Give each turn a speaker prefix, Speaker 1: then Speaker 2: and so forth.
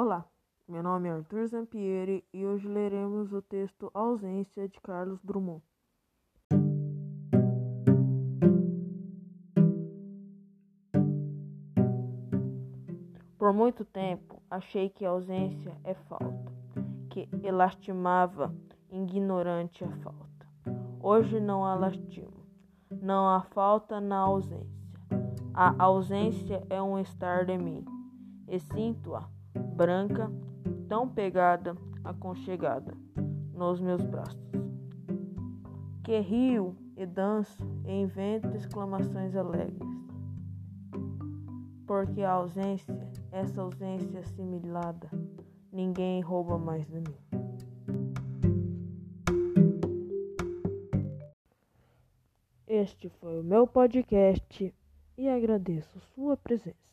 Speaker 1: Olá, meu nome é Arthur Zampieri e hoje leremos o texto Ausência de Carlos Drummond. Por muito tempo achei que ausência é falta, que elastimava ignorante a falta. Hoje não há lastimo, não há falta na ausência. A ausência é um estar de mim, e sinto-a branca, tão pegada, aconchegada nos meus braços. Que rio e danço e invento exclamações alegres. Porque a ausência, essa ausência assimilada, ninguém rouba mais de mim. Este foi o meu podcast e agradeço sua presença.